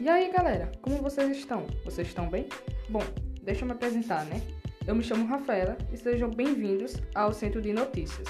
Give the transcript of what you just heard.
E aí, galera, como vocês estão? Vocês estão bem? Bom, deixa eu me apresentar, né? Eu me chamo Rafaela e sejam bem-vindos ao Centro de Notícias.